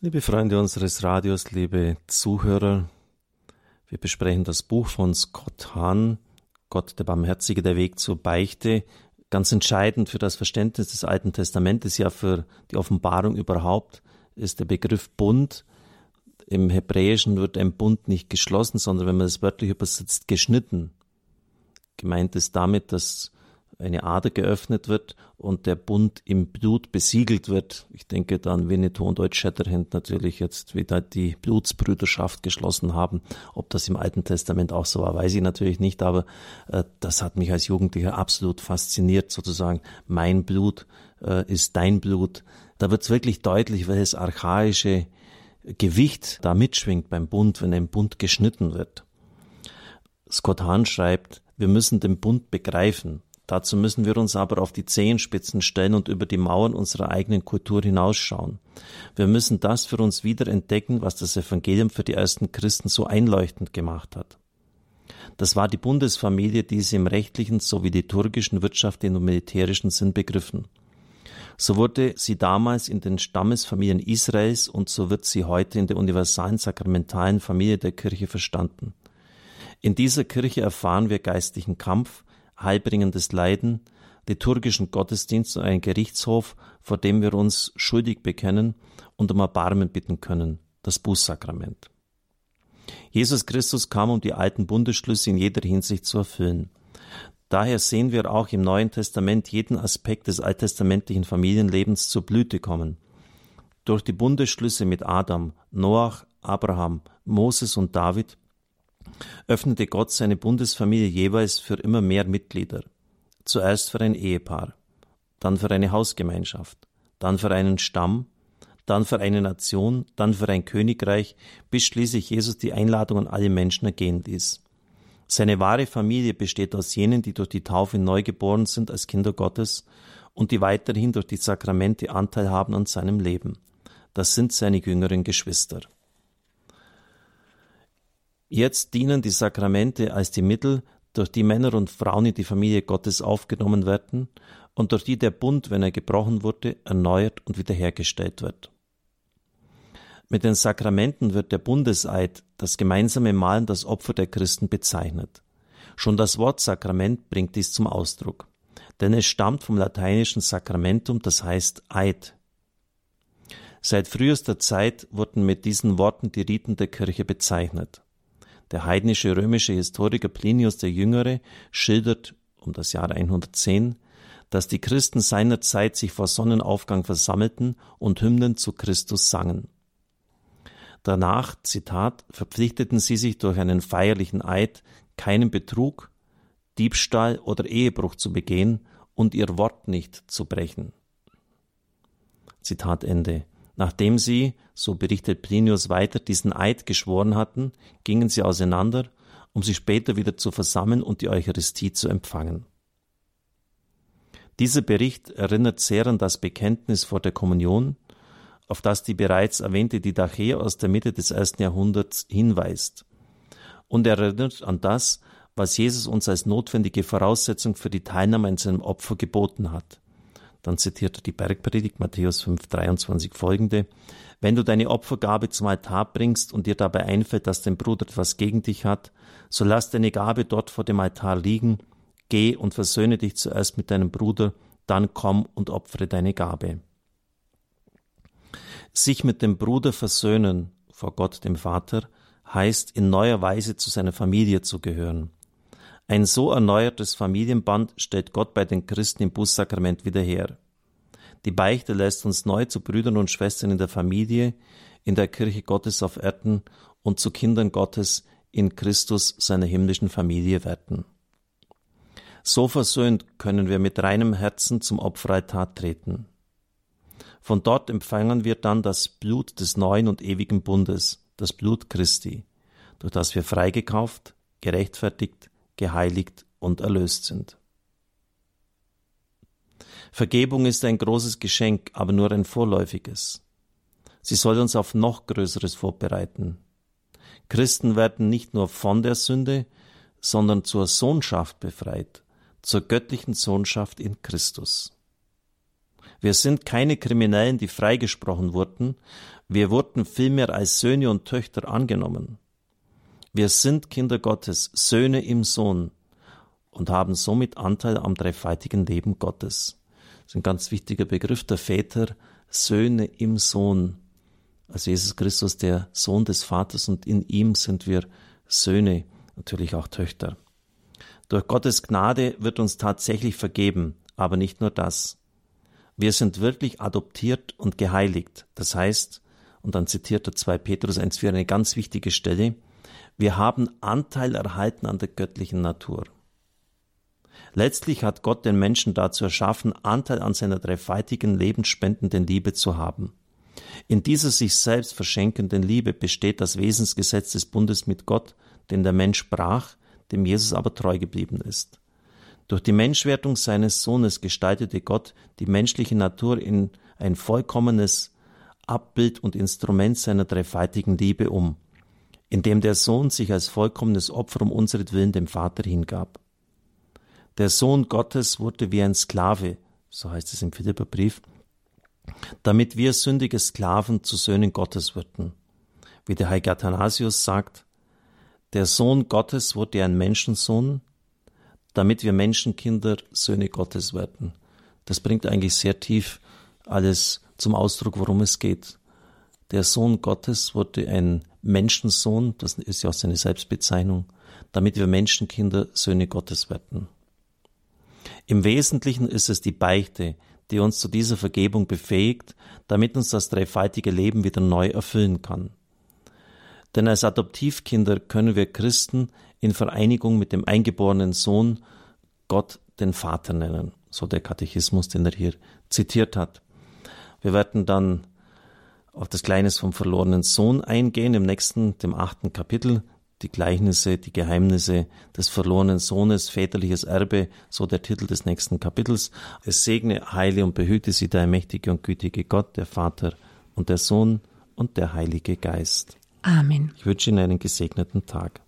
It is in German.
Liebe Freunde unseres Radios, liebe Zuhörer, wir besprechen das Buch von Scott Hahn, Gott der Barmherzige, der Weg zur Beichte. Ganz entscheidend für das Verständnis des Alten Testamentes, ja für die Offenbarung überhaupt, ist der Begriff Bund. Im Hebräischen wird ein Bund nicht geschlossen, sondern wenn man es wörtlich übersetzt, geschnitten. Gemeint ist damit, dass eine Ader geöffnet wird und der Bund im Blut besiegelt wird. Ich denke dann Winnetou und Deutsch Shatterhand natürlich jetzt wieder die Blutsbrüderschaft geschlossen haben. Ob das im Alten Testament auch so war, weiß ich natürlich nicht, aber äh, das hat mich als Jugendlicher absolut fasziniert, sozusagen mein Blut äh, ist dein Blut. Da wird es wirklich deutlich, welches archaische Gewicht da mitschwingt beim Bund, wenn ein Bund geschnitten wird. Scott Hahn schreibt, wir müssen den Bund begreifen. Dazu müssen wir uns aber auf die Zehenspitzen stellen und über die Mauern unserer eigenen Kultur hinausschauen. Wir müssen das für uns wieder entdecken, was das Evangelium für die ersten Christen so einleuchtend gemacht hat. Das war die Bundesfamilie, die sie im rechtlichen sowie liturgischen, wirtschaftlichen und militärischen Sinn begriffen. So wurde sie damals in den Stammesfamilien Israels und so wird sie heute in der universalen sakramentalen Familie der Kirche verstanden. In dieser Kirche erfahren wir geistlichen Kampf, heilbringendes Leiden, liturgischen Gottesdienst und einen Gerichtshof, vor dem wir uns schuldig bekennen und um Erbarmen bitten können, das Bußsakrament. Jesus Christus kam, um die alten Bundesschlüsse in jeder Hinsicht zu erfüllen. Daher sehen wir auch im Neuen Testament jeden Aspekt des alttestamentlichen Familienlebens zur Blüte kommen. Durch die Bundesschlüsse mit Adam, Noach, Abraham, Moses und David öffnete Gott seine Bundesfamilie jeweils für immer mehr Mitglieder. Zuerst für ein Ehepaar, dann für eine Hausgemeinschaft, dann für einen Stamm, dann für eine Nation, dann für ein Königreich, bis schließlich Jesus die Einladung an alle Menschen ergehen ließ. Seine wahre Familie besteht aus jenen, die durch die Taufe neu geboren sind als Kinder Gottes und die weiterhin durch die Sakramente Anteil haben an seinem Leben. Das sind seine jüngeren Geschwister. Jetzt dienen die Sakramente als die Mittel, durch die Männer und Frauen in die Familie Gottes aufgenommen werden und durch die der Bund, wenn er gebrochen wurde, erneuert und wiederhergestellt wird. Mit den Sakramenten wird der Bundeseid, das gemeinsame Malen, das Opfer der Christen bezeichnet. Schon das Wort Sakrament bringt dies zum Ausdruck, denn es stammt vom lateinischen Sacramentum, das heißt Eid. Seit frühester Zeit wurden mit diesen Worten die Riten der Kirche bezeichnet. Der heidnische römische Historiker Plinius der Jüngere schildert um das Jahr 110, dass die Christen seiner Zeit sich vor Sonnenaufgang versammelten und Hymnen zu Christus sangen. Danach, Zitat, verpflichteten sie sich durch einen feierlichen Eid, keinen Betrug, Diebstahl oder Ehebruch zu begehen und ihr Wort nicht zu brechen. Zitat Ende. Nachdem sie, so berichtet Plinius weiter, diesen Eid geschworen hatten, gingen sie auseinander, um sich später wieder zu versammeln und die Eucharistie zu empfangen. Dieser Bericht erinnert sehr an das Bekenntnis vor der Kommunion, auf das die bereits erwähnte Didache aus der Mitte des ersten Jahrhunderts hinweist. Und erinnert an das, was Jesus uns als notwendige Voraussetzung für die Teilnahme an seinem Opfer geboten hat. Dann zitiert er die Bergpredigt Matthäus 5, 23 folgende. Wenn du deine Opfergabe zum Altar bringst und dir dabei einfällt, dass dein Bruder etwas gegen dich hat, so lass deine Gabe dort vor dem Altar liegen, geh und versöhne dich zuerst mit deinem Bruder, dann komm und opfere deine Gabe. Sich mit dem Bruder versöhnen vor Gott dem Vater heißt in neuer Weise zu seiner Familie zu gehören. Ein so erneuertes Familienband stellt Gott bei den Christen im Bußsakrament wieder her. Die Beichte lässt uns neu zu Brüdern und Schwestern in der Familie, in der Kirche Gottes auf Erden und zu Kindern Gottes in Christus seiner himmlischen Familie werden. So versöhnt können wir mit reinem Herzen zum Opferaltar treten. Von dort empfangen wir dann das Blut des neuen und ewigen Bundes, das Blut Christi, durch das wir freigekauft, gerechtfertigt, geheiligt und erlöst sind. Vergebung ist ein großes Geschenk, aber nur ein vorläufiges. Sie soll uns auf noch Größeres vorbereiten. Christen werden nicht nur von der Sünde, sondern zur Sohnschaft befreit, zur göttlichen Sohnschaft in Christus. Wir sind keine Kriminellen, die freigesprochen wurden, Wir wurden vielmehr als Söhne und Töchter angenommen. Wir sind Kinder Gottes, Söhne im Sohn und haben somit Anteil am dreifaltigen Leben Gottes. Das ist ein ganz wichtiger Begriff der Väter, Söhne im Sohn. Also Jesus Christus, der Sohn des Vaters und in ihm sind wir Söhne, natürlich auch Töchter. Durch Gottes Gnade wird uns tatsächlich vergeben, aber nicht nur das. Wir sind wirklich adoptiert und geheiligt. Das heißt, und dann zitiert er 2 Petrus 1,4 eine ganz wichtige Stelle, wir haben Anteil erhalten an der göttlichen Natur. Letztlich hat Gott den Menschen dazu erschaffen, Anteil an seiner dreifaltigen lebensspendenden Liebe zu haben. In dieser sich selbst verschenkenden Liebe besteht das Wesensgesetz des Bundes mit Gott, den der Mensch brach, dem Jesus aber treu geblieben ist. Durch die Menschwertung seines Sohnes gestaltete Gott die menschliche Natur in ein vollkommenes Abbild und Instrument seiner dreifaltigen Liebe um, indem der Sohn sich als vollkommenes Opfer um unseretwillen dem Vater hingab. Der Sohn Gottes wurde wie ein Sklave, so heißt es im Philipperbrief, damit wir sündige Sklaven zu Söhnen Gottes würden. Wie der heilige Athanasius sagt, der Sohn Gottes wurde ein Menschensohn, damit wir Menschenkinder Söhne Gottes werden. Das bringt eigentlich sehr tief alles zum Ausdruck, worum es geht. Der Sohn Gottes wurde ein Menschensohn, das ist ja auch seine Selbstbezeichnung, damit wir Menschenkinder Söhne Gottes werden. Im Wesentlichen ist es die Beichte, die uns zu dieser Vergebung befähigt, damit uns das dreifaltige Leben wieder neu erfüllen kann. Denn als Adoptivkinder können wir Christen in Vereinigung mit dem eingeborenen Sohn Gott den Vater nennen, so der Katechismus, den er hier zitiert hat. Wir werden dann auf das Gleichnis vom verlorenen Sohn eingehen im nächsten, dem achten Kapitel die Gleichnisse, die Geheimnisse des verlorenen Sohnes, väterliches Erbe, so der Titel des nächsten Kapitels. Es segne, heile und behüte sie der mächtige und gütige Gott, der Vater und der Sohn und der Heilige Geist. Amen. Ich wünsche Ihnen einen gesegneten Tag.